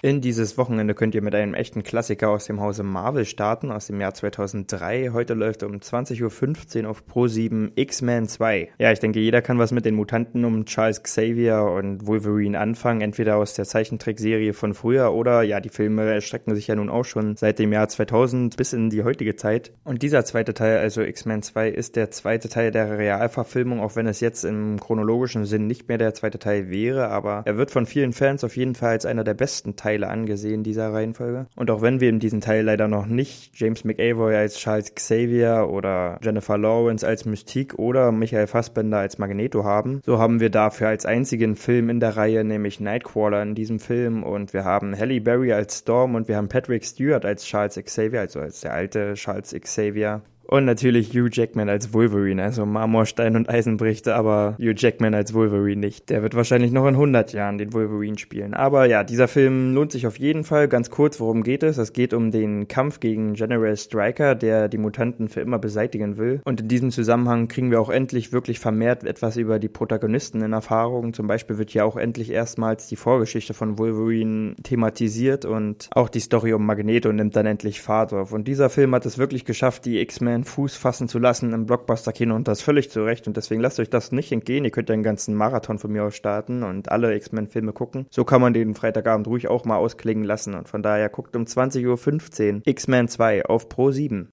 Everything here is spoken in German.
In dieses Wochenende könnt ihr mit einem echten Klassiker aus dem Hause Marvel starten, aus dem Jahr 2003. Heute läuft um 20.15 Uhr auf Pro7 X-Men 2. Ja, ich denke, jeder kann was mit den Mutanten um Charles Xavier und Wolverine anfangen, entweder aus der Zeichentrickserie von früher oder ja, die Filme erstrecken sich ja nun auch schon seit dem Jahr 2000 bis in die heutige Zeit. Und dieser zweite Teil, also X-Men 2, ist der zweite Teil der Realverfilmung, auch wenn es jetzt im chronologischen Sinn nicht mehr der zweite Teil wäre, aber er wird von vielen Fans auf jeden Fall als einer der besten Teile Teile angesehen dieser Reihenfolge. Und auch wenn wir in diesem Teil leider noch nicht James McAvoy als Charles Xavier oder Jennifer Lawrence als Mystique oder Michael Fassbender als Magneto haben, so haben wir dafür als einzigen Film in der Reihe nämlich Nightcrawler in diesem Film und wir haben Halle Berry als Storm und wir haben Patrick Stewart als Charles Xavier, also als der alte Charles Xavier. Und natürlich Hugh Jackman als Wolverine, also Marmorstein und Eisenbrichte, aber Hugh Jackman als Wolverine nicht. Der wird wahrscheinlich noch in 100 Jahren den Wolverine spielen. Aber ja, dieser Film lohnt sich auf jeden Fall. Ganz kurz, worum geht es? Es geht um den Kampf gegen General Striker, der die Mutanten für immer beseitigen will. Und in diesem Zusammenhang kriegen wir auch endlich wirklich vermehrt etwas über die Protagonisten in Erfahrung. Zum Beispiel wird hier auch endlich erstmals die Vorgeschichte von Wolverine thematisiert und auch die Story um Magneto nimmt dann endlich Fahrt auf. Und dieser Film hat es wirklich geschafft, die X-Men einen Fuß fassen zu lassen im Blockbuster-Kino und das völlig zu Recht. Und deswegen lasst euch das nicht entgehen. Ihr könnt ja einen ganzen Marathon von mir aus starten und alle X-Men-Filme gucken. So kann man den Freitagabend ruhig auch mal ausklingen lassen. Und von daher guckt um 20.15 Uhr X-Men 2 auf Pro 7.